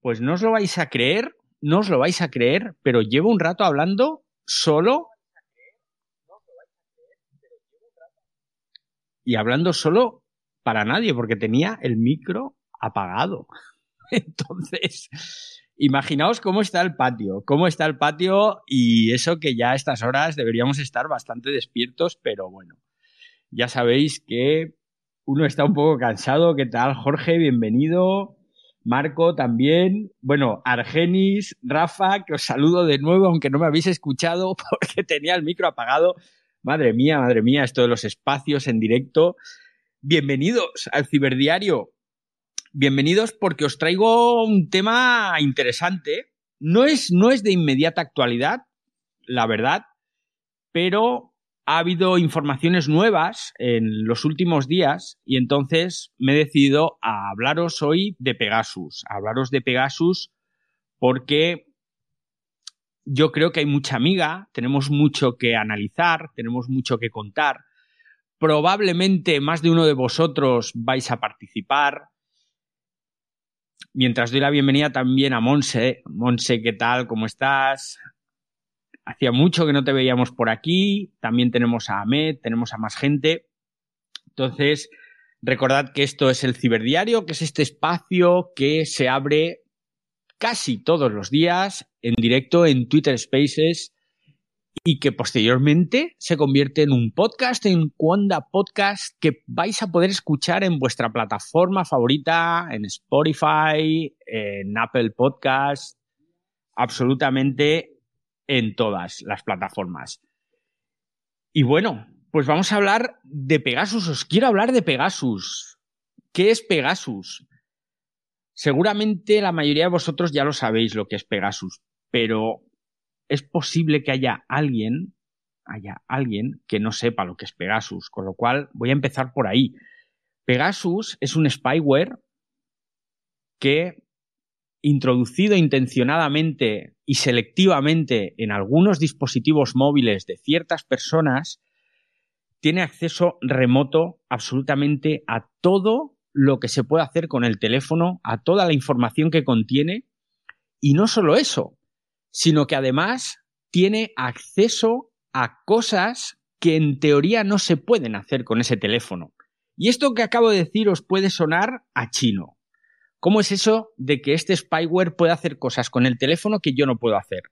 Pues no os lo vais a creer, no os lo vais a creer, pero llevo un rato hablando solo y hablando solo para nadie, porque tenía el micro apagado. Entonces, imaginaos cómo está el patio, cómo está el patio y eso que ya a estas horas deberíamos estar bastante despiertos, pero bueno, ya sabéis que uno está un poco cansado. ¿Qué tal, Jorge? Bienvenido. Marco también. Bueno, Argenis, Rafa, que os saludo de nuevo, aunque no me habéis escuchado porque tenía el micro apagado. Madre mía, madre mía, esto de los espacios en directo. Bienvenidos al Ciberdiario. Bienvenidos porque os traigo un tema interesante. No es, no es de inmediata actualidad, la verdad, pero ha habido informaciones nuevas en los últimos días y entonces me he decidido a hablaros hoy de Pegasus, a hablaros de Pegasus porque yo creo que hay mucha amiga, tenemos mucho que analizar, tenemos mucho que contar. Probablemente más de uno de vosotros vais a participar. Mientras doy la bienvenida también a Monse. Monse, ¿qué tal? ¿Cómo estás? Hacía mucho que no te veíamos por aquí. También tenemos a Ahmed, tenemos a más gente. Entonces, recordad que esto es el Ciberdiario, que es este espacio que se abre casi todos los días en directo en Twitter Spaces y que posteriormente se convierte en un podcast, en Cuanda Podcast, que vais a poder escuchar en vuestra plataforma favorita, en Spotify, en Apple Podcast, absolutamente en todas las plataformas. Y bueno, pues vamos a hablar de Pegasus. Os quiero hablar de Pegasus. ¿Qué es Pegasus? Seguramente la mayoría de vosotros ya lo sabéis lo que es Pegasus, pero es posible que haya alguien, haya alguien que no sepa lo que es Pegasus, con lo cual voy a empezar por ahí. Pegasus es un spyware que introducido intencionadamente y selectivamente en algunos dispositivos móviles de ciertas personas, tiene acceso remoto absolutamente a todo lo que se puede hacer con el teléfono, a toda la información que contiene, y no solo eso, sino que además tiene acceso a cosas que en teoría no se pueden hacer con ese teléfono. Y esto que acabo de decir os puede sonar a chino. ¿Cómo es eso de que este spyware puede hacer cosas con el teléfono que yo no puedo hacer?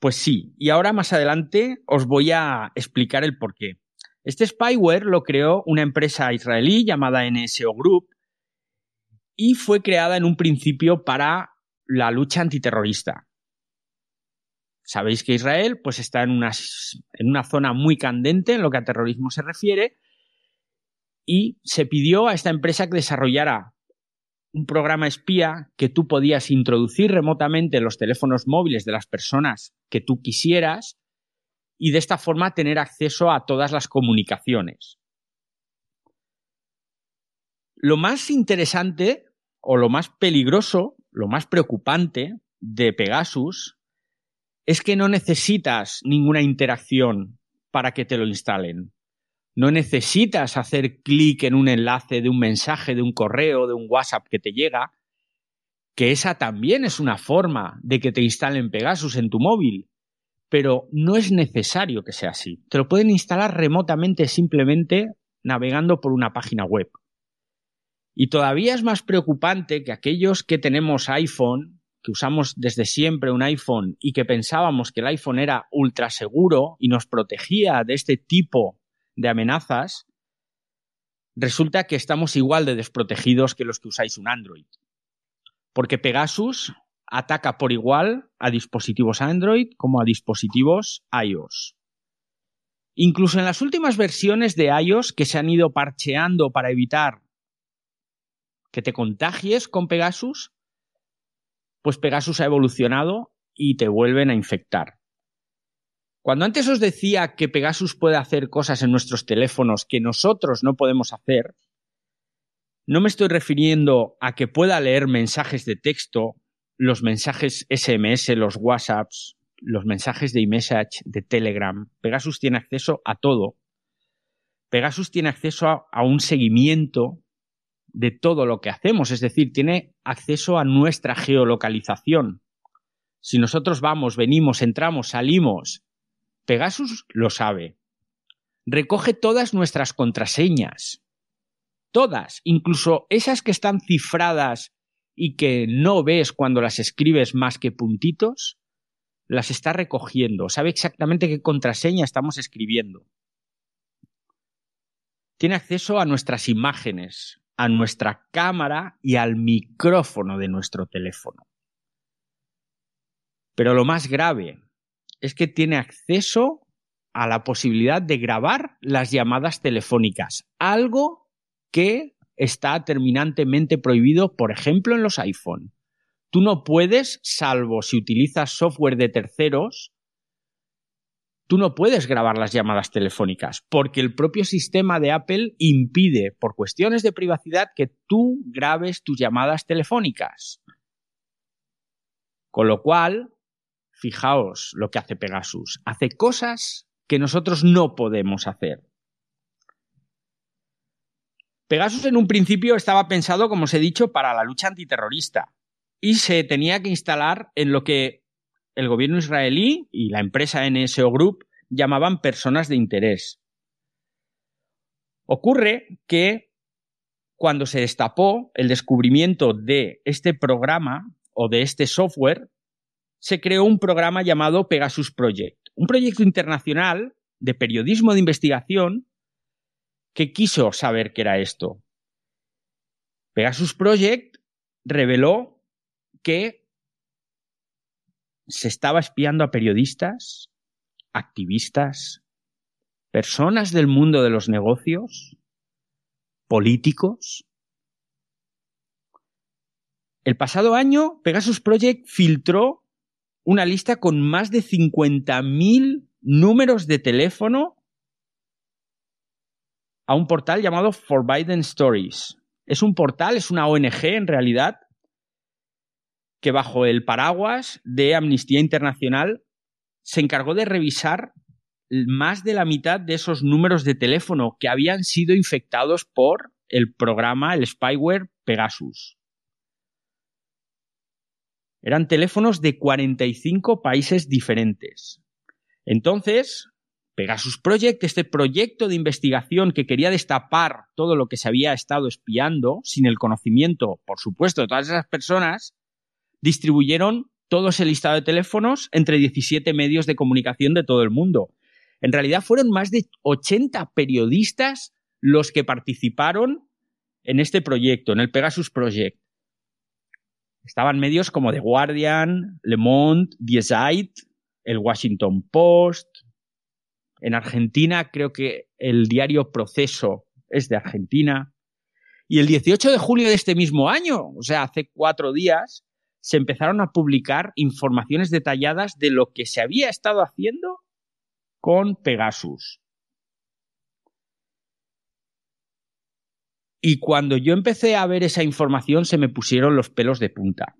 Pues sí, y ahora más adelante os voy a explicar el por qué. Este spyware lo creó una empresa israelí llamada NSO Group y fue creada en un principio para la lucha antiterrorista. Sabéis que Israel pues está en una, en una zona muy candente en lo que a terrorismo se refiere y se pidió a esta empresa que desarrollara un programa espía que tú podías introducir remotamente en los teléfonos móviles de las personas que tú quisieras y de esta forma tener acceso a todas las comunicaciones. Lo más interesante o lo más peligroso, lo más preocupante de Pegasus es que no necesitas ninguna interacción para que te lo instalen. No necesitas hacer clic en un enlace de un mensaje, de un correo, de un WhatsApp que te llega, que esa también es una forma de que te instalen Pegasus en tu móvil, pero no es necesario que sea así. Te lo pueden instalar remotamente simplemente navegando por una página web. Y todavía es más preocupante que aquellos que tenemos iPhone, que usamos desde siempre un iPhone y que pensábamos que el iPhone era ultra seguro y nos protegía de este tipo de amenazas, resulta que estamos igual de desprotegidos que los que usáis un Android. Porque Pegasus ataca por igual a dispositivos Android como a dispositivos iOS. Incluso en las últimas versiones de iOS que se han ido parcheando para evitar que te contagies con Pegasus, pues Pegasus ha evolucionado y te vuelven a infectar. Cuando antes os decía que Pegasus puede hacer cosas en nuestros teléfonos que nosotros no podemos hacer, no me estoy refiriendo a que pueda leer mensajes de texto, los mensajes SMS, los WhatsApps, los mensajes de iMessage, de Telegram. Pegasus tiene acceso a todo. Pegasus tiene acceso a, a un seguimiento de todo lo que hacemos, es decir, tiene acceso a nuestra geolocalización. Si nosotros vamos, venimos, entramos, salimos, Pegasus lo sabe. Recoge todas nuestras contraseñas. Todas, incluso esas que están cifradas y que no ves cuando las escribes más que puntitos, las está recogiendo. Sabe exactamente qué contraseña estamos escribiendo. Tiene acceso a nuestras imágenes, a nuestra cámara y al micrófono de nuestro teléfono. Pero lo más grave es que tiene acceso a la posibilidad de grabar las llamadas telefónicas, algo que está terminantemente prohibido, por ejemplo, en los iPhone. Tú no puedes, salvo si utilizas software de terceros, tú no puedes grabar las llamadas telefónicas, porque el propio sistema de Apple impide, por cuestiones de privacidad, que tú grabes tus llamadas telefónicas. Con lo cual, fijaos lo que hace Pegasus. Hace cosas que nosotros no podemos hacer. Pegasus en un principio estaba pensado, como os he dicho, para la lucha antiterrorista y se tenía que instalar en lo que el gobierno israelí y la empresa NSO Group llamaban personas de interés. Ocurre que cuando se destapó el descubrimiento de este programa o de este software, se creó un programa llamado Pegasus Project, un proyecto internacional de periodismo de investigación que quiso saber qué era esto. Pegasus Project reveló que se estaba espiando a periodistas, activistas, personas del mundo de los negocios, políticos. El pasado año, Pegasus Project filtró una lista con más de 50.000 números de teléfono a un portal llamado Forbidden Stories. Es un portal, es una ONG en realidad, que bajo el paraguas de Amnistía Internacional se encargó de revisar más de la mitad de esos números de teléfono que habían sido infectados por el programa, el spyware Pegasus. Eran teléfonos de 45 países diferentes. Entonces, Pegasus Project, este proyecto de investigación que quería destapar todo lo que se había estado espiando, sin el conocimiento, por supuesto, de todas esas personas, distribuyeron todo ese listado de teléfonos entre 17 medios de comunicación de todo el mundo. En realidad fueron más de 80 periodistas los que participaron en este proyecto, en el Pegasus Project. Estaban medios como The Guardian, Le Monde, Die Zeit, el Washington Post, en Argentina creo que el diario Proceso es de Argentina. Y el 18 de julio de este mismo año, o sea, hace cuatro días, se empezaron a publicar informaciones detalladas de lo que se había estado haciendo con Pegasus. Y cuando yo empecé a ver esa información se me pusieron los pelos de punta.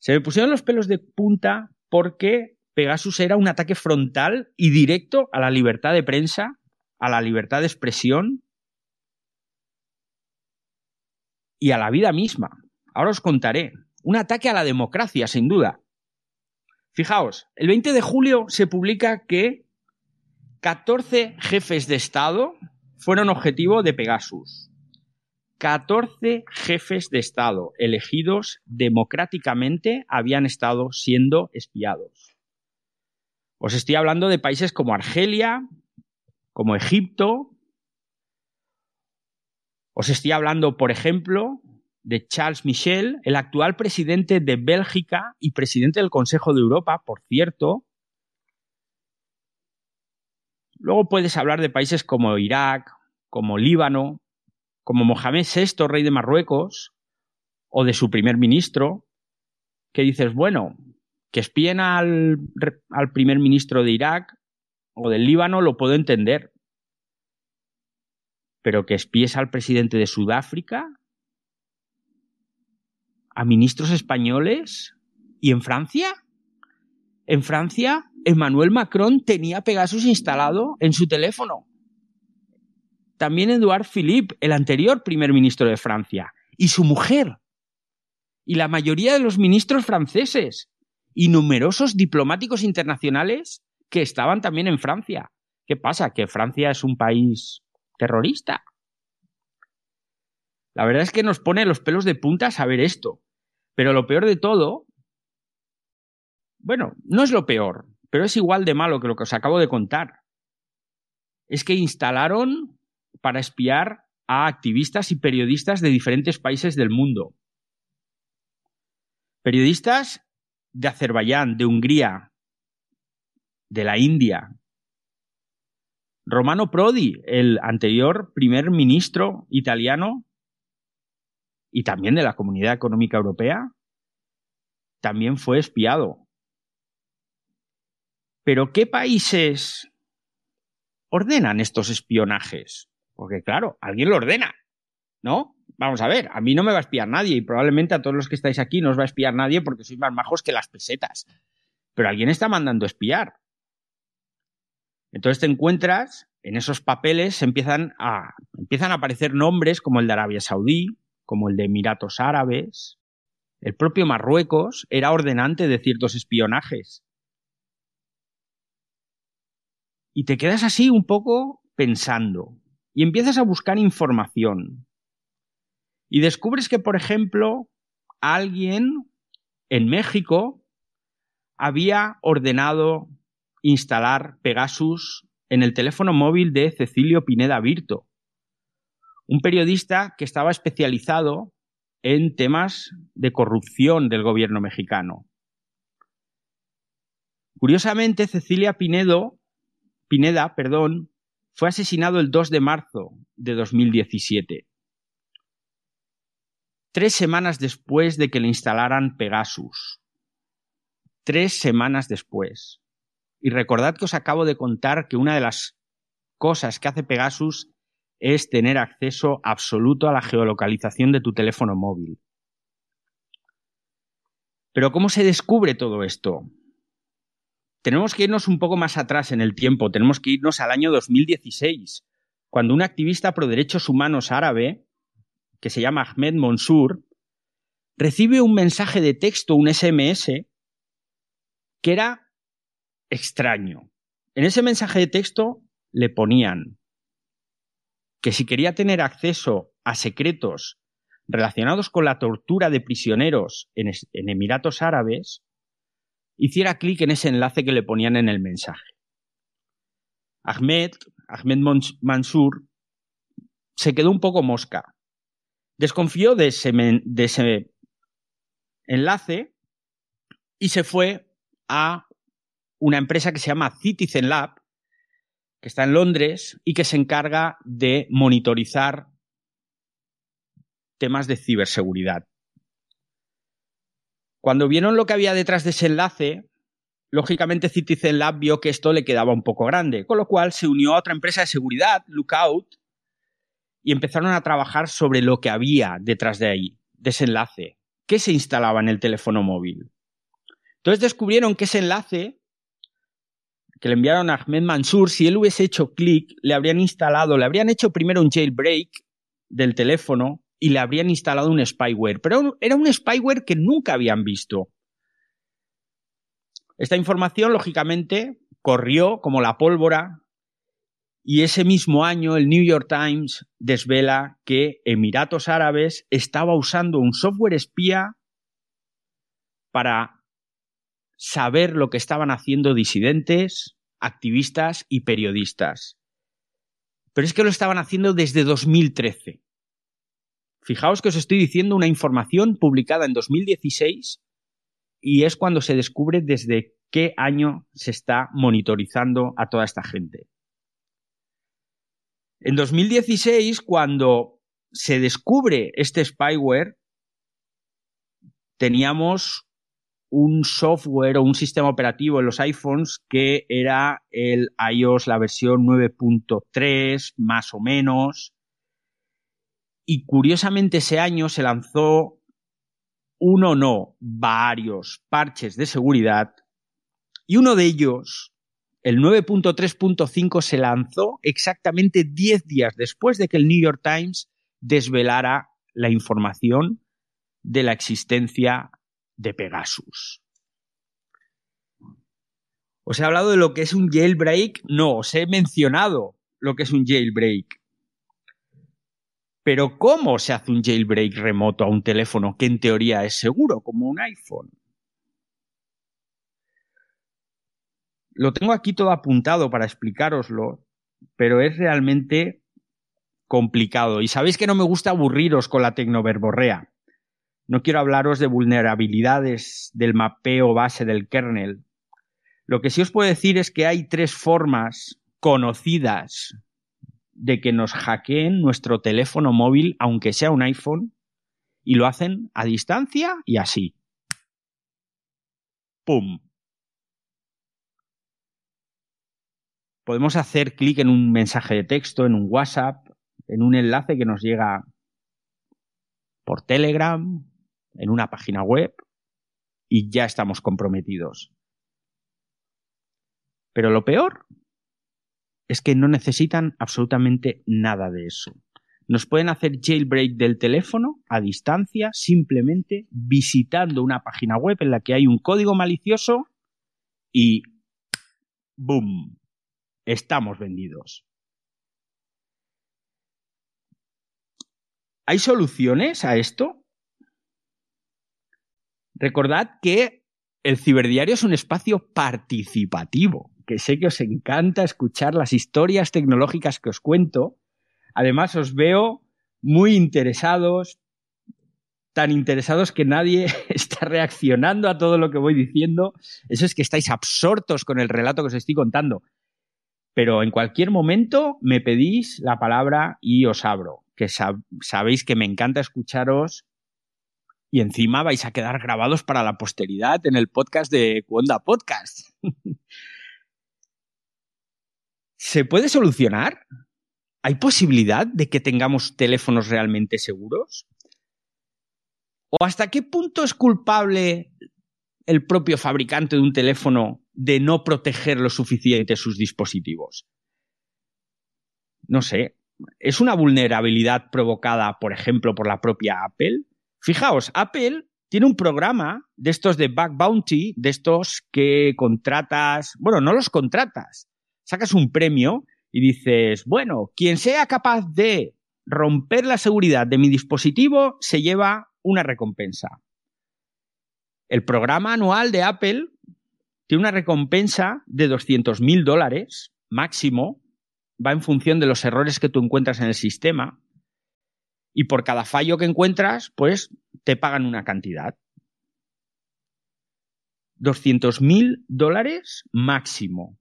Se me pusieron los pelos de punta porque Pegasus era un ataque frontal y directo a la libertad de prensa, a la libertad de expresión y a la vida misma. Ahora os contaré. Un ataque a la democracia, sin duda. Fijaos, el 20 de julio se publica que 14 jefes de Estado fueron objetivo de Pegasus. 14 jefes de Estado elegidos democráticamente habían estado siendo espiados. Os estoy hablando de países como Argelia, como Egipto. Os estoy hablando, por ejemplo, de Charles Michel, el actual presidente de Bélgica y presidente del Consejo de Europa, por cierto. Luego puedes hablar de países como Irak, como Líbano, como Mohamed VI, rey de Marruecos, o de su primer ministro, que dices, bueno, que espíen al, primer ministro de Irak o del Líbano lo puedo entender. Pero que espíes al presidente de Sudáfrica, a ministros españoles y en Francia. En Francia, Emmanuel Macron tenía Pegasus instalado en su teléfono. también Edouard Philippe, el anterior primer ministro de Francia, y su mujer, y la mayoría de los ministros franceses, y numerosos diplomáticos internacionales que estaban también en Francia. ¿Qué pasa? ¿Que Francia es un país terrorista? La verdad es que nos pone los pelos de punta saber esto. Pero lo peor de todo, bueno, no es lo peor, pero es igual de malo que lo que os acabo de contar. Es que instalaron para espiar a activistas y periodistas de diferentes países del mundo. Periodistas de Azerbaiyán, de Hungría, de la India. Romano Prodi, el anterior primer ministro italiano y también de la Comunidad Económica Europea, también fue espiado. Pero ¿qué países ordenan estos espionajes? Porque claro, alguien lo ordena, ¿no? Vamos a ver, a mí no me va a espiar nadie y probablemente a todos los que estáis aquí no os va a espiar nadie porque sois más majos que las pesetas. Pero alguien está mandando espiar. Entonces te encuentras en esos papeles empiezan a, empiezan a aparecer nombres como el de Arabia Saudí, como el de Emiratos Árabes. El propio Marruecos era ordenante de ciertos espionajes. Y te quedas así un poco pensando y empiezas a buscar información. Y descubres que, por ejemplo, alguien en México había ordenado instalar Pegasus en el teléfono móvil de Cecilio Pineda Virto, un periodista que estaba especializado en temas de corrupción del gobierno mexicano. Curiosamente, Cecilia Pinedo, Pineda perdón, fue asesinado el 2 de marzo de 2017 tres semanas después de que le instalaran Pegasus. Tres semanas después. Y recordad que os acabo de contar que una de las cosas que hace Pegasus es tener acceso absoluto a la geolocalización de tu teléfono móvil. Pero ¿cómo se descubre todo esto? Tenemos que irnos un poco más atrás en el tiempo, tenemos que irnos al año 2016, cuando un activista pro derechos humanos árabe que se llama Ahmed Monsur, recibe un mensaje de texto, un SMS, que era extraño. En ese mensaje de texto le ponían que si quería tener acceso a secretos relacionados con la tortura de prisioneros en, Emiratos Árabes, hiciera clic en ese enlace que le ponían en el mensaje. Ahmed, Ahmed Mansur, se quedó un poco mosca desconfió de ese, enlace y se fue a una empresa que se llama Citizen Lab, que está en Londres y que se encarga de monitorizar temas de ciberseguridad. Cuando vieron lo que había detrás de ese enlace, lógicamente Citizen Lab vio que esto le quedaba un poco grande, con lo cual se unió a otra empresa de seguridad, Lookout, y empezaron a trabajar sobre lo que había detrás de ahí, de ese enlace, qué se instalaba en el teléfono móvil. Entonces descubrieron que ese enlace que le enviaron a Ahmed Mansur, si él hubiese hecho clic, le habrían instalado, le habrían hecho primero un jailbreak del teléfono y le habrían instalado un spyware, pero era un spyware que nunca habían visto. Esta información, lógicamente, corrió como la pólvora y ese mismo año el New York Times desvela que Emiratos Árabes estaba usando un software espía para saber lo que estaban haciendo disidentes, activistas y periodistas. Pero es que lo estaban haciendo desde 2013. Fijaos que os estoy diciendo una información publicada en 2016 y es cuando se descubre desde qué año se está monitorizando a toda esta gente. En 2016, cuando se descubre este spyware, teníamos un software o un sistema operativo en los iPhones que era el iOS, la versión 9.3, más o menos. Y curiosamente ese año se lanzó uno no, varios parches de seguridad y uno de ellos el 9.3.5 se lanzó exactamente 10 días después de que el New York Times desvelara la información de la existencia de Pegasus. ¿Os he hablado de lo que es un jailbreak? No, os he mencionado lo que es un jailbreak. Pero ¿cómo se hace un jailbreak remoto a un teléfono que en teoría es seguro, como un iPhone? Lo tengo aquí todo apuntado para explicároslo, pero es realmente complicado. Y sabéis que no me gusta aburriros con la tecnoverborrea. No quiero hablaros de vulnerabilidades del mapeo base del kernel. Lo que sí os puedo decir es que hay tres formas conocidas de que nos hackeen nuestro teléfono móvil, aunque sea un iPhone, y lo hacen a distancia y así. ¡Pum! Podemos hacer clic en un mensaje de texto, en un WhatsApp, en un enlace que nos llega por Telegram, en una página web, y ya estamos comprometidos. Pero lo peor es que no necesitan absolutamente nada de eso. Nos pueden hacer jailbreak del teléfono a distancia simplemente visitando una página web en la que hay un código malicioso y ¡boom! Estamos vendidos. ¿Hay soluciones a esto? Recordad que el ciberdiario es un espacio participativo que sé que os encanta escuchar las historias tecnológicas que os cuento. Además, os veo muy interesados, tan interesados que nadie está reaccionando a todo lo que voy diciendo. Eso es que estáis absortos con el relato que os estoy contando. Pero en cualquier momento me pedís la palabra y os abro, que sabéis que me encanta escucharos y encima vais a quedar grabados para la posteridad en el podcast de Cuonda Podcast. ¿Se puede solucionar? ¿Hay posibilidad de que tengamos teléfonos realmente seguros? ¿O hasta qué punto es culpable el propio fabricante de un teléfono de no proteger lo suficiente sus dispositivos? No sé, ¿es una vulnerabilidad provocada, por ejemplo, por la propia Apple? Fijaos, Apple tiene un programa de estos de Back Bounty, de estos que contratas, bueno, no los contratas, sacas un premio y dices, bueno, quien sea capaz de romper la seguridad de mi dispositivo se lleva una recompensa. El programa anual de Apple tiene una recompensa de 200 mil dólares máximo, va en función de los errores que tú encuentras en el sistema, y por cada fallo que encuentras, pues te pagan una cantidad. 200 mil dólares máximo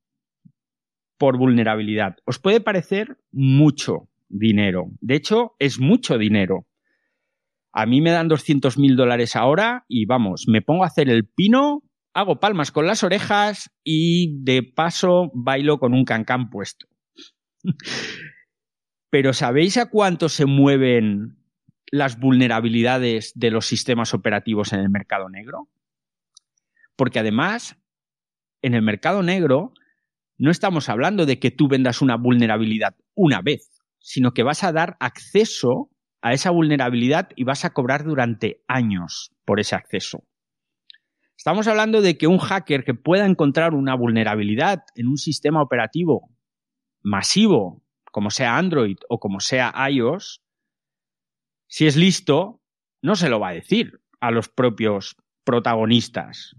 por vulnerabilidad. Os puede parecer mucho dinero. De hecho, es mucho dinero. A mí me dan 200 mil dólares ahora y vamos, me pongo a hacer el pino, hago palmas con las orejas y de paso bailo con un cancán puesto. Pero ¿sabéis a cuánto se mueven las vulnerabilidades de los sistemas operativos en el mercado negro? Porque además, en el mercado negro no estamos hablando de que tú vendas una vulnerabilidad una vez, sino que vas a dar acceso a esa vulnerabilidad y vas a cobrar durante años por ese acceso. Estamos hablando de que un hacker que pueda encontrar una vulnerabilidad en un sistema operativo masivo, como sea Android o como sea iOS, si es listo, no se lo va a decir a los propios protagonistas,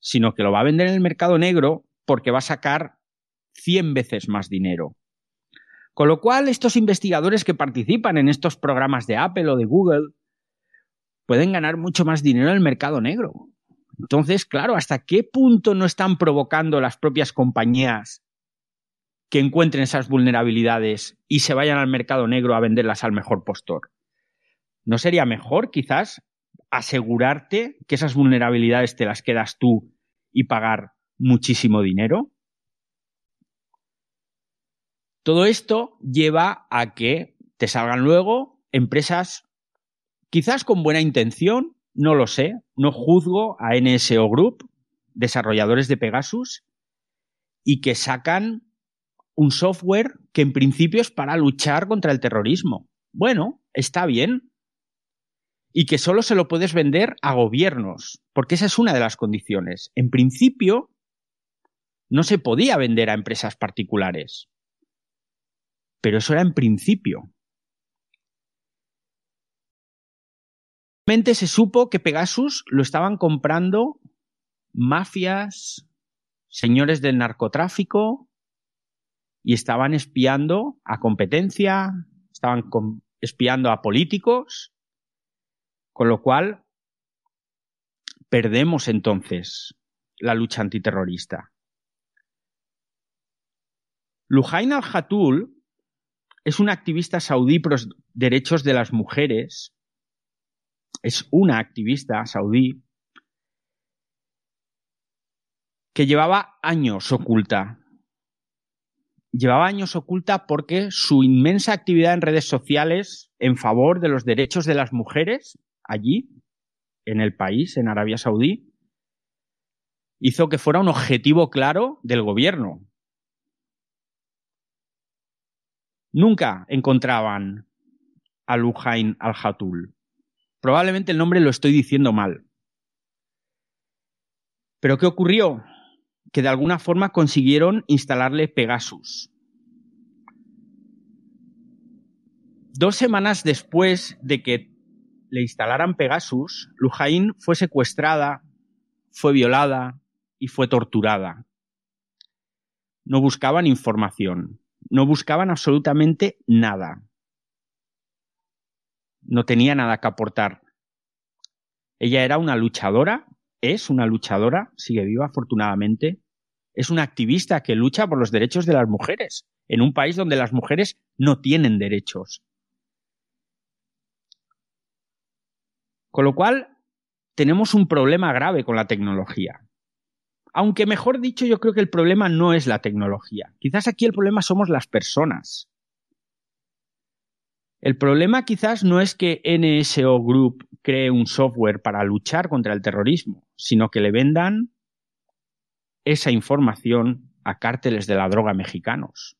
sino que lo va a vender en el mercado negro porque va a sacar 100 veces más dinero. Con lo cual, estos investigadores que participan en estos programas de Apple o de Google pueden ganar mucho más dinero en el mercado negro. Entonces, claro, ¿hasta qué punto no están provocando las propias compañías que encuentren esas vulnerabilidades y se vayan al mercado negro a venderlas al mejor postor? ¿No sería mejor quizás asegurarte que esas vulnerabilidades te las quedas tú y pagar muchísimo dinero? Todo esto lleva a que te salgan luego empresas quizás con buena intención, no lo sé, no juzgo a NSO Group, desarrolladores de Pegasus, y que sacan un software que en principio es para luchar contra el terrorismo. Bueno, está bien. Y que solo se lo puedes vender a gobiernos, porque esa es una de las condiciones. En principio, no se podía vender a empresas particulares. Pero eso era en principio. se supo que Pegasus lo estaban comprando mafias, señores del narcotráfico y estaban espiando a competencia, estaban espiando a políticos, con lo cual perdemos entonces la lucha antiterrorista. Lujain al-Hatul es un activista saudí por derechos de las mujeres es una activista saudí que llevaba años oculta. Llevaba años oculta porque su inmensa actividad en redes sociales en favor de los derechos de las mujeres allí, en el país, en Arabia Saudí, hizo que fuera un objetivo claro del gobierno. Nunca encontraban a Lujain al-Hatul. Probablemente el nombre lo estoy diciendo mal. Pero ¿qué ocurrió? Que de alguna forma consiguieron instalarle Pegasus. Dos semanas después de que le instalaran Pegasus, Lujain fue secuestrada, fue violada y fue torturada. No buscaban información, no buscaban absolutamente nada no tenía nada que aportar. Ella era una luchadora, es una luchadora, sigue viva afortunadamente, es una activista que lucha por los derechos de las mujeres, en un país donde las mujeres no tienen derechos. Con lo cual, tenemos un problema grave con la tecnología. Aunque mejor dicho, yo creo que el problema no es la tecnología. Quizás aquí el problema somos las personas. El problema quizás no es que NSO Group cree un software para luchar contra el terrorismo, sino que le vendan esa información a cárteles de la droga mexicanos.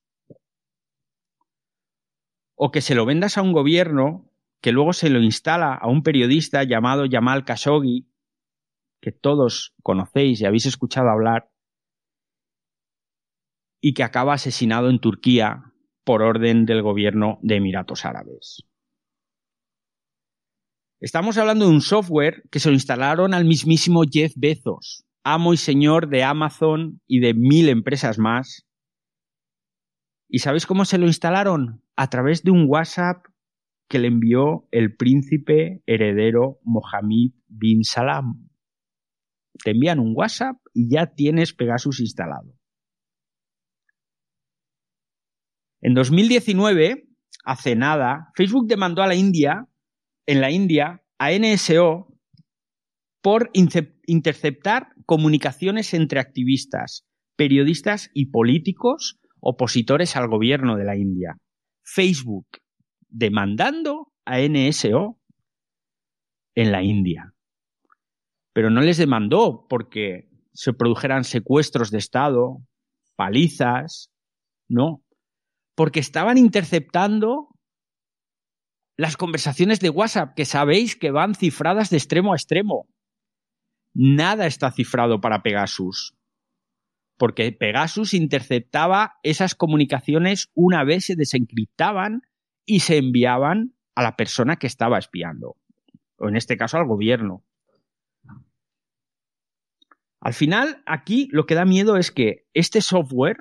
O que se lo vendas a un gobierno que luego se lo instala a un periodista llamado Yamal Khashoggi, que todos conocéis y habéis escuchado hablar, y que acaba asesinado en Turquía por orden del gobierno de Emiratos Árabes. Estamos hablando de un software que se lo instalaron al mismísimo Jeff Bezos, amo y señor de Amazon y de mil empresas más. ¿Y sabéis cómo se lo instalaron? A través de un WhatsApp que le envió el príncipe heredero Mohammed bin Salam. Te envían un WhatsApp y ya tienes Pegasus instalado. En 2019, hace nada, Facebook demandó a la India, en la India, a NSO por interceptar comunicaciones entre activistas, periodistas y políticos opositores al gobierno de la India. Facebook demandando a NSO en la India. Pero no les demandó porque se produjeran secuestros de Estado, palizas, no, porque estaban interceptando las conversaciones de WhatsApp, que sabéis que van cifradas de extremo a extremo. Nada está cifrado para Pegasus, porque Pegasus interceptaba esas comunicaciones una vez se desencriptaban y se enviaban a la persona que estaba espiando, o en este caso al gobierno. Al final, aquí lo que da miedo es que este software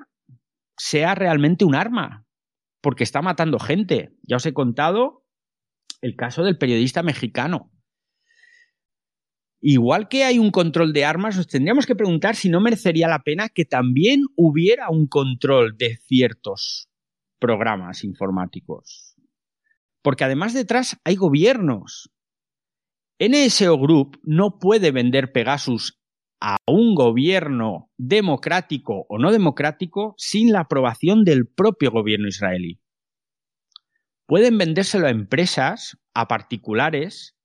sea realmente un arma, porque está matando gente. Ya os he contado el caso del periodista mexicano. Igual que hay un control de armas, nos tendríamos que preguntar si no merecería la pena que también hubiera un control de ciertos programas informáticos. Porque además detrás hay gobiernos. NSO Group no puede vender Pegasus a un gobierno democrático o no democrático sin la aprobación del propio gobierno israelí. Pueden vendérselo a empresas, a particulares,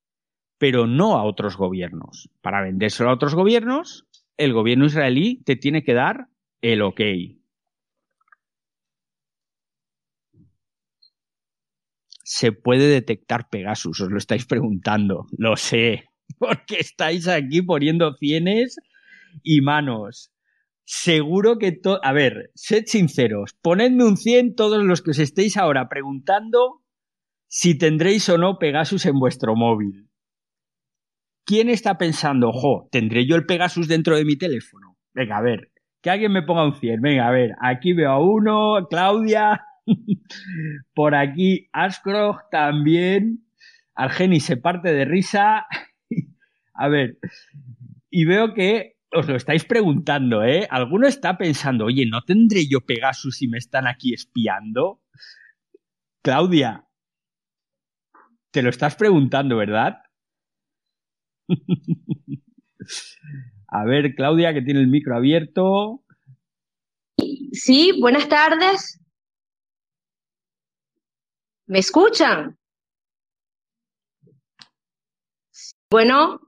pero no a otros gobiernos. Para vendérselo a otros gobiernos, el gobierno israelí te tiene que dar el ok. Se puede detectar Pegasus, os lo estáis preguntando, lo sé, porque estáis aquí poniendo cienes y manos. Seguro que todo... A ver, sed sinceros, ponedme un 100 todos los que os estéis ahora preguntando si tendréis o no Pegasus en vuestro móvil. ¿Quién está pensando, ojo, ¿tendré yo el Pegasus dentro de mi teléfono? Venga, a ver, que alguien me ponga un 100. Venga, a ver, aquí veo a uno, Claudia, por aquí Ashcroft también, Argeni se parte de risa. A ver, y veo que os lo estáis preguntando, ¿eh? Alguno está pensando, oye, ¿no tendré yo Pegasus si me están aquí espiando? Claudia, te lo estás preguntando, ¿verdad? A ver, Claudia, que tiene el micro abierto. Sí, buenas tardes. ¿Me escuchan? Bueno.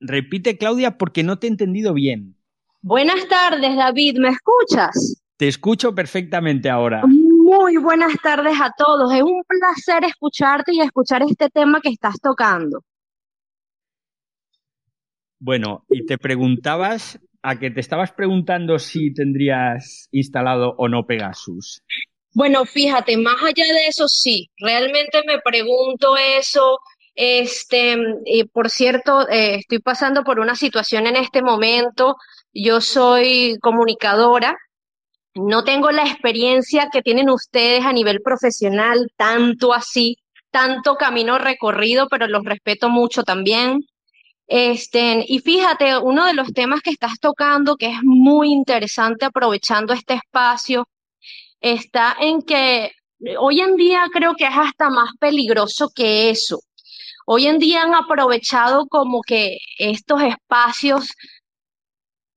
Repite, Claudia, porque no te he entendido bien. Buenas tardes, David. ¿Me escuchas? Te escucho perfectamente ahora. Muy buenas tardes a todos. Es un placer escucharte y escuchar este tema que estás tocando. Bueno, y te preguntabas, a que te estabas preguntando si tendrías instalado o no Pegasus. Bueno, fíjate, más allá de eso, sí, realmente me pregunto eso. Este, y por cierto, eh, estoy pasando por una situación en este momento. Yo soy comunicadora no tengo la experiencia que tienen ustedes a nivel profesional, tanto así, tanto camino recorrido, pero los respeto mucho también. Este, y fíjate, uno de los temas que estás tocando, que es muy interesante aprovechando este espacio, está en que hoy en día creo que es hasta más peligroso que eso. Hoy en día han aprovechado como que estos espacios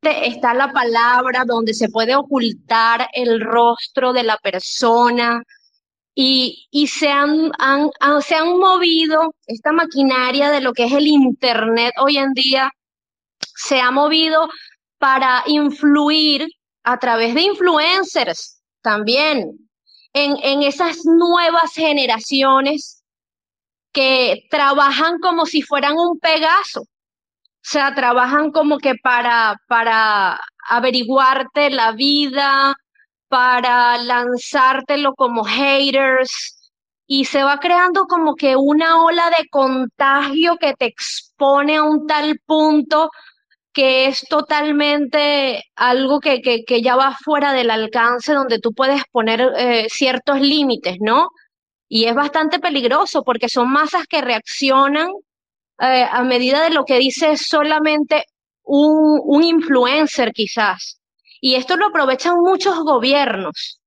está la palabra donde se puede ocultar el rostro de la persona y, se, han, se han movido, esta maquinaria de lo que es el Internet hoy en día, se ha movido para influir a través de influencers también en, en esas nuevas generaciones que trabajan como si fueran un Pegaso o sea, trabajan como que para, para averiguarte la vida, para lanzártelo como haters, y se va creando como que una ola de contagio que te expone a un tal punto que es totalmente algo que, que, que ya va fuera del alcance donde tú puedes poner eh, ciertos límites, ¿no? Y es bastante peligroso porque son masas que reaccionan eh, a medida de lo que dice solamente un, influencer quizás. Y esto lo aprovechan muchos gobiernos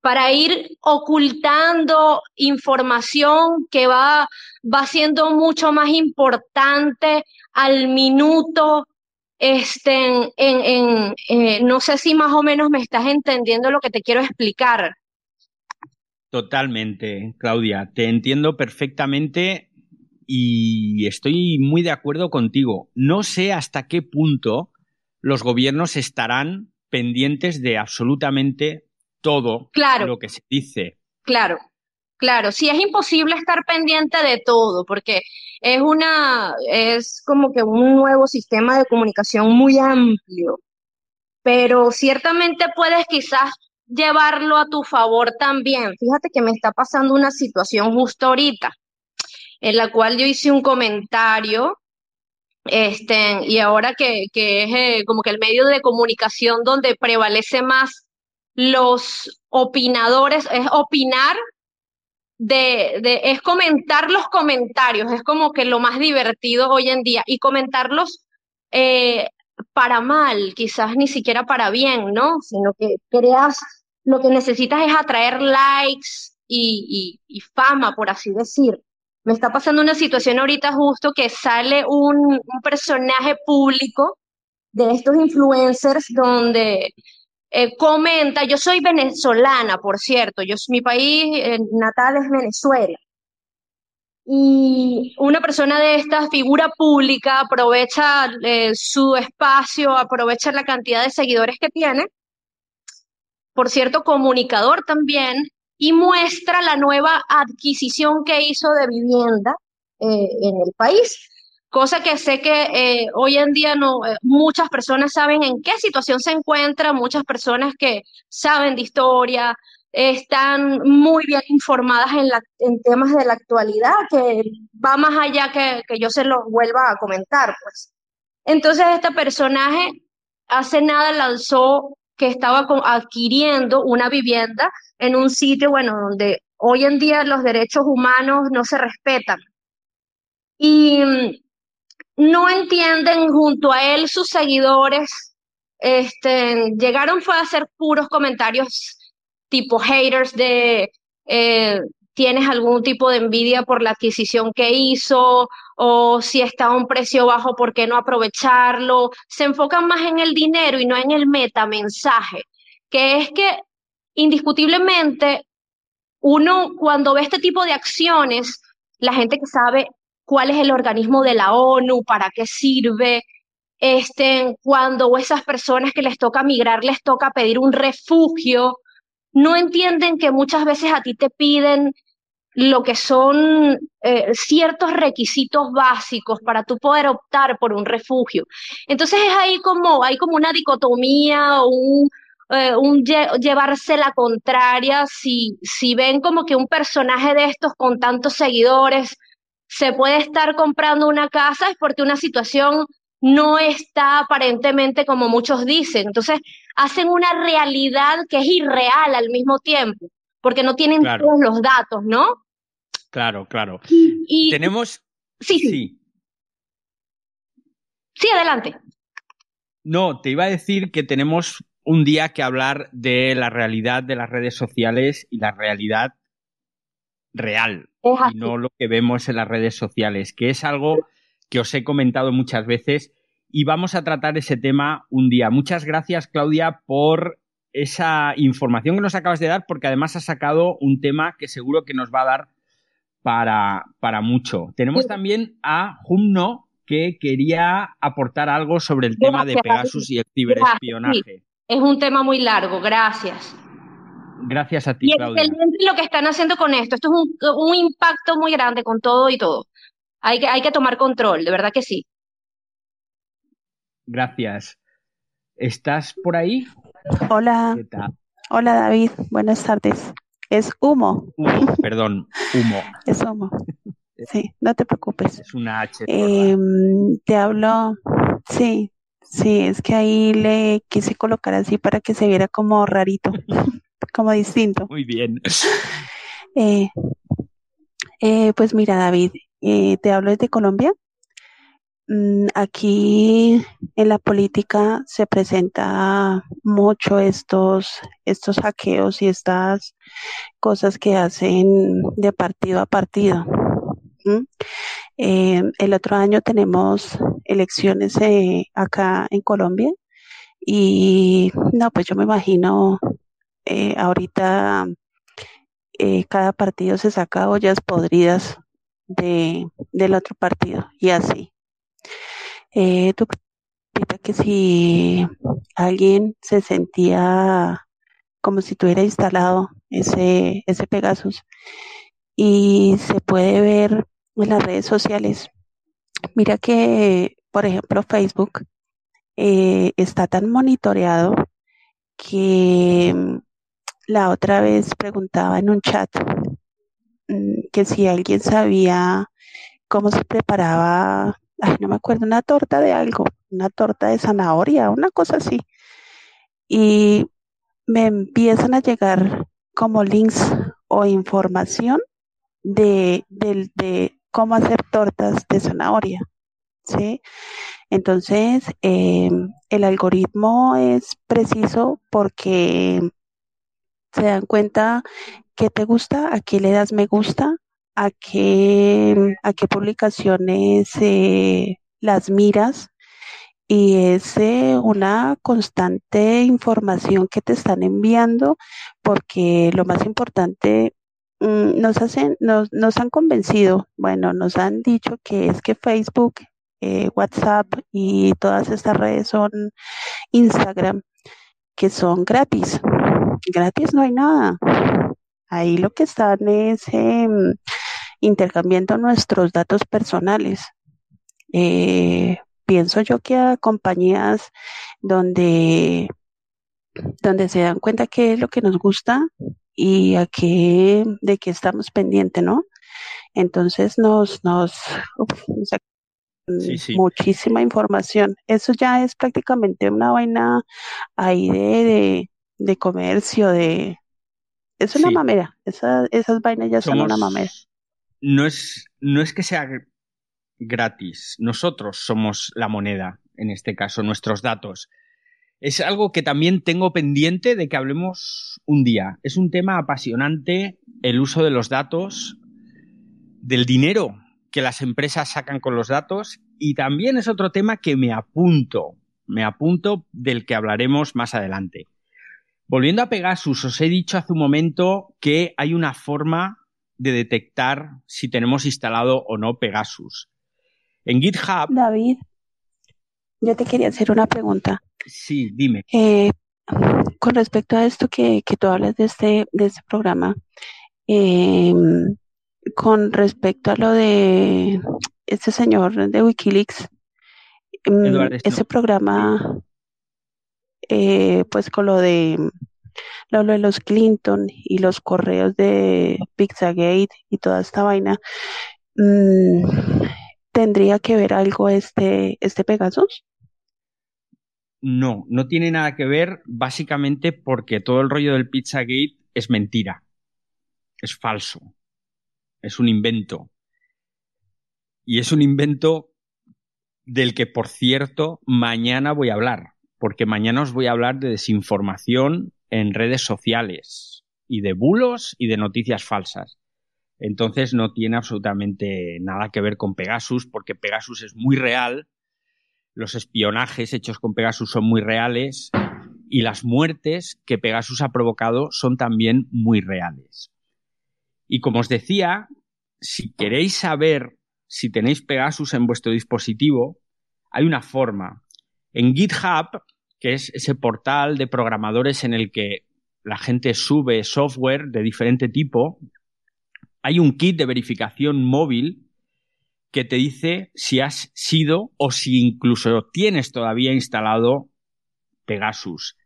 para ir ocultando información que va, va siendo mucho más importante al minuto. Este, en, en, eh, no sé si más o menos me estás entendiendo lo que te quiero explicar. Totalmente, Claudia. Te entiendo perfectamente y estoy muy de acuerdo contigo. No sé hasta qué punto los gobiernos estarán pendientes de absolutamente todo lo que se dice. Claro, claro. Sí, es imposible estar pendiente de todo porque es una, es como que un nuevo sistema de comunicación muy amplio. Pero ciertamente puedes quizás llevarlo a tu favor también. Fíjate que me está pasando una situación justo ahorita en la cual yo hice un comentario, este, y ahora que, que es eh, como que el medio de comunicación donde prevalece más los opinadores, es opinar de, de, es comentar los comentarios, es como que lo más divertido hoy en día, y comentarlos eh, para mal, quizás ni siquiera para bien, ¿no? Sino que creas, lo que necesitas es atraer likes y, fama, por así decir. Me está pasando una situación ahorita justo que sale un, personaje público de estos influencers donde eh, comenta, yo soy venezolana, por cierto, yo, mi país eh, natal es Venezuela. y una persona de esta figura pública aprovecha eh, su espacio, aprovecha la cantidad de seguidores que tiene, por cierto, comunicador también, y muestra la nueva adquisición que hizo de vivienda eh, en el país. Cosa que sé que eh, hoy en día no, muchas personas saben en qué situación se encuentra, muchas personas que saben de historia, están muy bien informadas en, la, en temas de la actualidad, que va más allá que, que yo se los vuelva a comentar, pues. Entonces, este personaje hace nada lanzó que estaba adquiriendo una vivienda en un sitio, bueno, donde hoy en día los derechos humanos no se respetan. Y mm, no entienden junto a él sus seguidores, este, llegaron a hacer puros comentarios tipo haters de eh, tienes algún tipo de envidia por la adquisición que hizo o si está a un precio bajo, ¿por qué no aprovecharlo? Se enfocan más en el dinero y no en el metamensaje, que es que indiscutiblemente uno cuando ve este tipo de acciones, la gente que sabe cuál es el organismo de la ONU, para qué sirve, este, cuando esas personas que les toca migrar les toca pedir un refugio, no entienden que muchas veces a ti te piden lo que son eh, ciertos requisitos básicos para tú poder optar por un refugio. Entonces es ahí como, hay como una dicotomía, un, eh, un llevarse la contraria, si, si ven como que un personaje de estos con tantos seguidores se puede estar comprando una casa es porque una situación no está aparentemente como muchos dicen. Entonces, hacen una realidad que es irreal al mismo tiempo, porque no tienen todos los datos, ¿no? Claro, claro. Y, Tenemos... Sí, sí. Sí, adelante. No, te iba a decir que tenemos un día que hablar de la realidad de las redes sociales y la realidad real, y no lo que vemos en las redes sociales, que es algo que os he comentado muchas veces y vamos a tratar ese tema un día. Muchas gracias, Claudia, por esa información que nos acabas de dar, porque además has sacado un tema que seguro que nos va a dar para, para mucho. Tenemos también a Jumno, que quería aportar algo sobre el tema de Pegasus y el ciberespionaje. Es un tema muy largo, gracias. Gracias a ti, Claudia. Y lo que están haciendo con esto. Esto es un, un impacto muy grande con todo y todo. Hay que, hay que tomar control, de verdad que sí. Gracias. ¿Estás por ahí? Hola. Hola David, buenas tardes. Es humo. perdón, humo. es humo. Sí, no te preocupes. Es una H. Em, te hablo, sí, sí, es que ahí le quise colocar así para que se viera como rarito, como distinto. Muy bien. Eh, eh, pues mira, David, eh, te hablo desde Colombia. Mm, aquí en la política se presenta mucho estos, estos hackeos y estas cosas que hacen de partido a partido. Eh, el otro año tenemos elecciones eh, acá en Colombia y no, pues yo me imagino ahorita cada partido se saca ollas podridas de, del otro partido y así. Eh, ¿Tú que si alguien se sentía como si tuviera instalado ese, ese Pegasus y se puede ver en las redes sociales? Mira que, por ejemplo, Facebook eh, está tan monitoreado que mm, la otra vez preguntaba en un chat que si alguien sabía cómo se preparaba, ay, no me acuerdo, una torta de algo, una torta de zanahoria, una cosa así. Y me empiezan a llegar como links o información de, de, cómo hacer tortas de zanahoria. ¿sí? Entonces, em, el algoritmo es preciso porque se dan cuenta qué te gusta, a qué le das me gusta, a qué, a qué publicaciones eh, las miras y es eh, una constante información que te están enviando porque lo más importante mm, nos hacen, nos, nos han convencido, bueno, nos han dicho que es que Facebook, eh, WhatsApp y todas estas redes son Instagram, que son gratis. Gratis no hay nada. Ahí lo que están es em, intercambiando nuestros datos personales. Eh, pienso yo que a compañías donde, donde se dan cuenta qué es lo que nos gusta y a qué, de qué estamos pendientes, ¿no? Entonces nos, nos, muchísima información. Eso ya es prácticamente una vaina ahí de, de, comercio, de, es una mamera. esas vainas ya son una mamera. No es, no es que sea gratis. Nosotros somos la moneda, en este caso, nuestros datos. Es algo que también tengo pendiente de que hablemos un día. Es un tema apasionante el uso de los datos, del dinero que las empresas sacan con los datos y también es otro tema que me apunto, me apunto del que hablaremos más adelante. Volviendo a Pegasus, os he dicho hace un momento que hay una forma de detectar si tenemos instalado o no Pegasus. En GitHub. David, yo te quería hacer una pregunta. Sí, dime. Eh, con respecto a esto que, tú hablas de este, de este programa, em, con respecto a lo de este señor de Wikileaks, em, ese programa, eh, pues con lo de lo de los Clinton y los correos de Pizzagate y toda esta vaina, mm, ¿tendría que ver algo este, este Pegasus? No, no tiene nada que ver básicamente porque todo el rollo del Pizzagate es mentira, es falso, es un invento. Y es un invento del que, por cierto, mañana voy a hablar, porque mañana os voy a hablar de desinformación en redes sociales y de bulos y de noticias falsas. Entonces no tiene absolutamente nada que ver con Pegasus, porque Pegasus es muy real, los espionajes hechos con Pegasus son muy reales y las muertes que Pegasus ha provocado son también muy reales. Y como os decía, si queréis saber si tenéis Pegasus en vuestro dispositivo, hay una forma. En GitHub que es ese portal de programadores en el que la gente sube software de diferente tipo, hay un kit de verificación móvil que te dice si has sido o si incluso tienes todavía instalado Pegasus.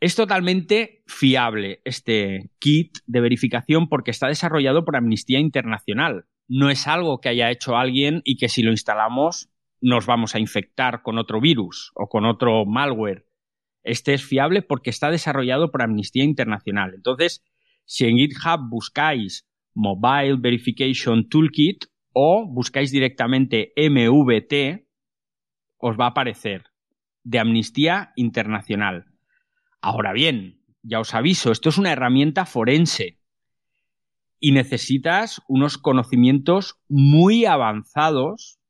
Es totalmente fiable este kit de verificación porque está desarrollado por Amnistía Internacional. No es algo que haya hecho alguien y que si lo instalamos nos vamos a infectar con otro virus o con otro malware. Este es fiable porque está desarrollado por Amnistía Internacional. Entonces, si en GitHub buscáis Mobile Verification Toolkit o buscáis directamente MVT, os va a aparecer de Amnistía Internacional. Ahora bien, ya os aviso, esto es una herramienta forense y necesitas unos conocimientos muy avanzados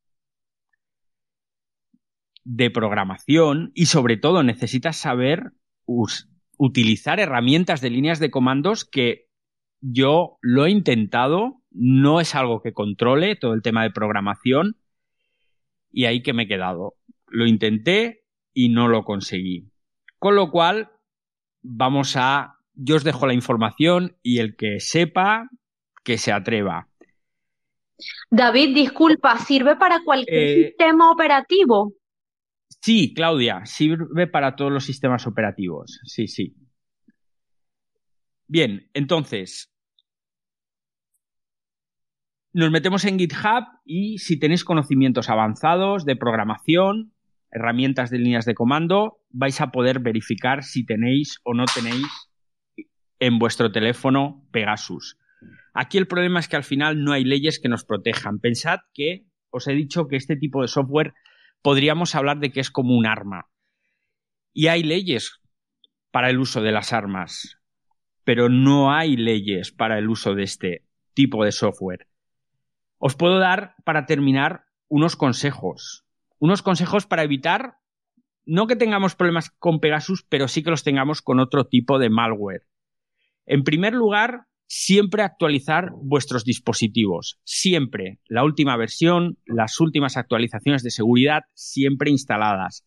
de programación y sobre todo necesitas saber utilizar herramientas de líneas de comandos que yo lo he intentado, no es algo que controle todo el tema de programación y ahí que me he quedado. Lo intenté y no lo conseguí. Con lo cual, vamos a... Yo os dejo la información y el que sepa, que se atreva. David, disculpa, ¿sirve para cualquier eh, sistema operativo? Sí, Claudia, sirve para todos los sistemas operativos. Sí, sí. Bien, entonces, nos metemos en GitHub y si tenéis conocimientos avanzados de programación, herramientas de líneas de comando, vais a poder verificar si tenéis o no tenéis en vuestro teléfono Pegasus. Aquí el problema es que al final no hay leyes que nos protejan. Pensad que os he dicho que este tipo de software podríamos hablar de que es como un arma. Y hay leyes para el uso de las armas, pero no hay leyes para el uso de este tipo de software. Os puedo dar, para terminar, unos consejos. Unos consejos para evitar, no que tengamos problemas con Pegasus, pero sí que los tengamos con otro tipo de malware. En primer lugar, siempre actualizar vuestros dispositivos. Siempre. La última versión, las últimas actualizaciones de seguridad, siempre instaladas.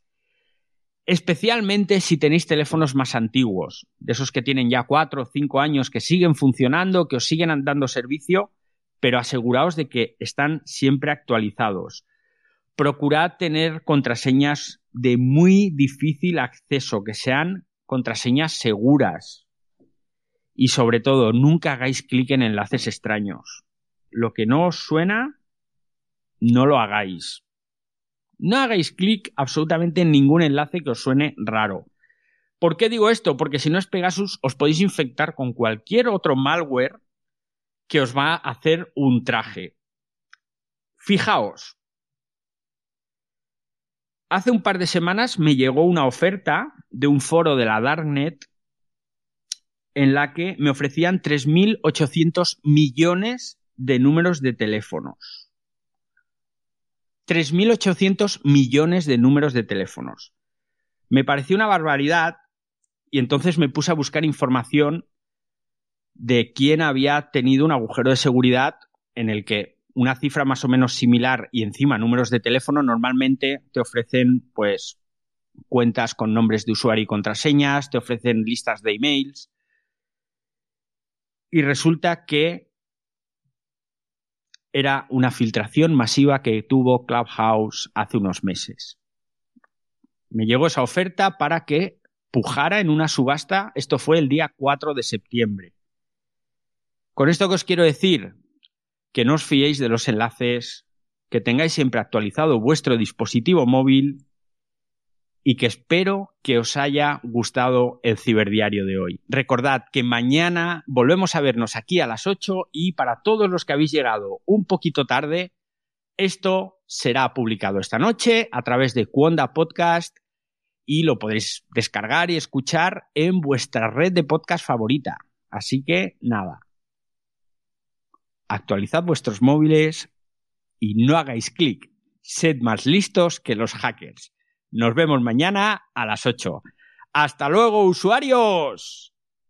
Especialmente si tenéis teléfonos más antiguos, de esos que tienen ya cuatro o cinco años, que siguen funcionando, que os siguen dando servicio, pero aseguraos de que están siempre actualizados. Procurad tener contraseñas de muy difícil acceso, que sean contraseñas seguras, y sobre todo, nunca hagáis clic en enlaces extraños. Lo que no os suena, no lo hagáis. No hagáis clic absolutamente en ningún enlace que os suene raro. ¿Por qué digo esto? Porque si no es Pegasus, os podéis infectar con cualquier otro malware que os va a hacer un traje. Fijaos. Hace un par de semanas me llegó una oferta de un foro de la Darknet en la que me ofrecían 3.800 millones de números de teléfonos. 3.800 millones de números de teléfonos. Me pareció una barbaridad y entonces me puse a buscar información de quién había tenido un agujero de seguridad en el que una cifra más o menos similar y encima números de teléfono normalmente te ofrecen pues cuentas con nombres de usuario y contraseñas, te ofrecen listas de emails, y resulta que era una filtración masiva que tuvo Clubhouse hace unos meses. Me llegó esa oferta para que pujara en una subasta, esto fue el día 4 de septiembre. Con esto que os quiero decir, que no os fiéis de los enlaces, que tengáis siempre actualizado vuestro dispositivo móvil y que espero que os haya gustado el ciberdiario de hoy. Recordad que mañana volvemos a vernos aquí a las 8 y para todos los que habéis llegado un poquito tarde, esto será publicado esta noche a través de Cuonda Podcast y lo podréis descargar y escuchar en vuestra red de podcast favorita. Así que nada. Actualizad vuestros móviles y no hagáis clic. Sed más listos que los hackers. Nos vemos mañana a las 8. Hasta luego, usuarios.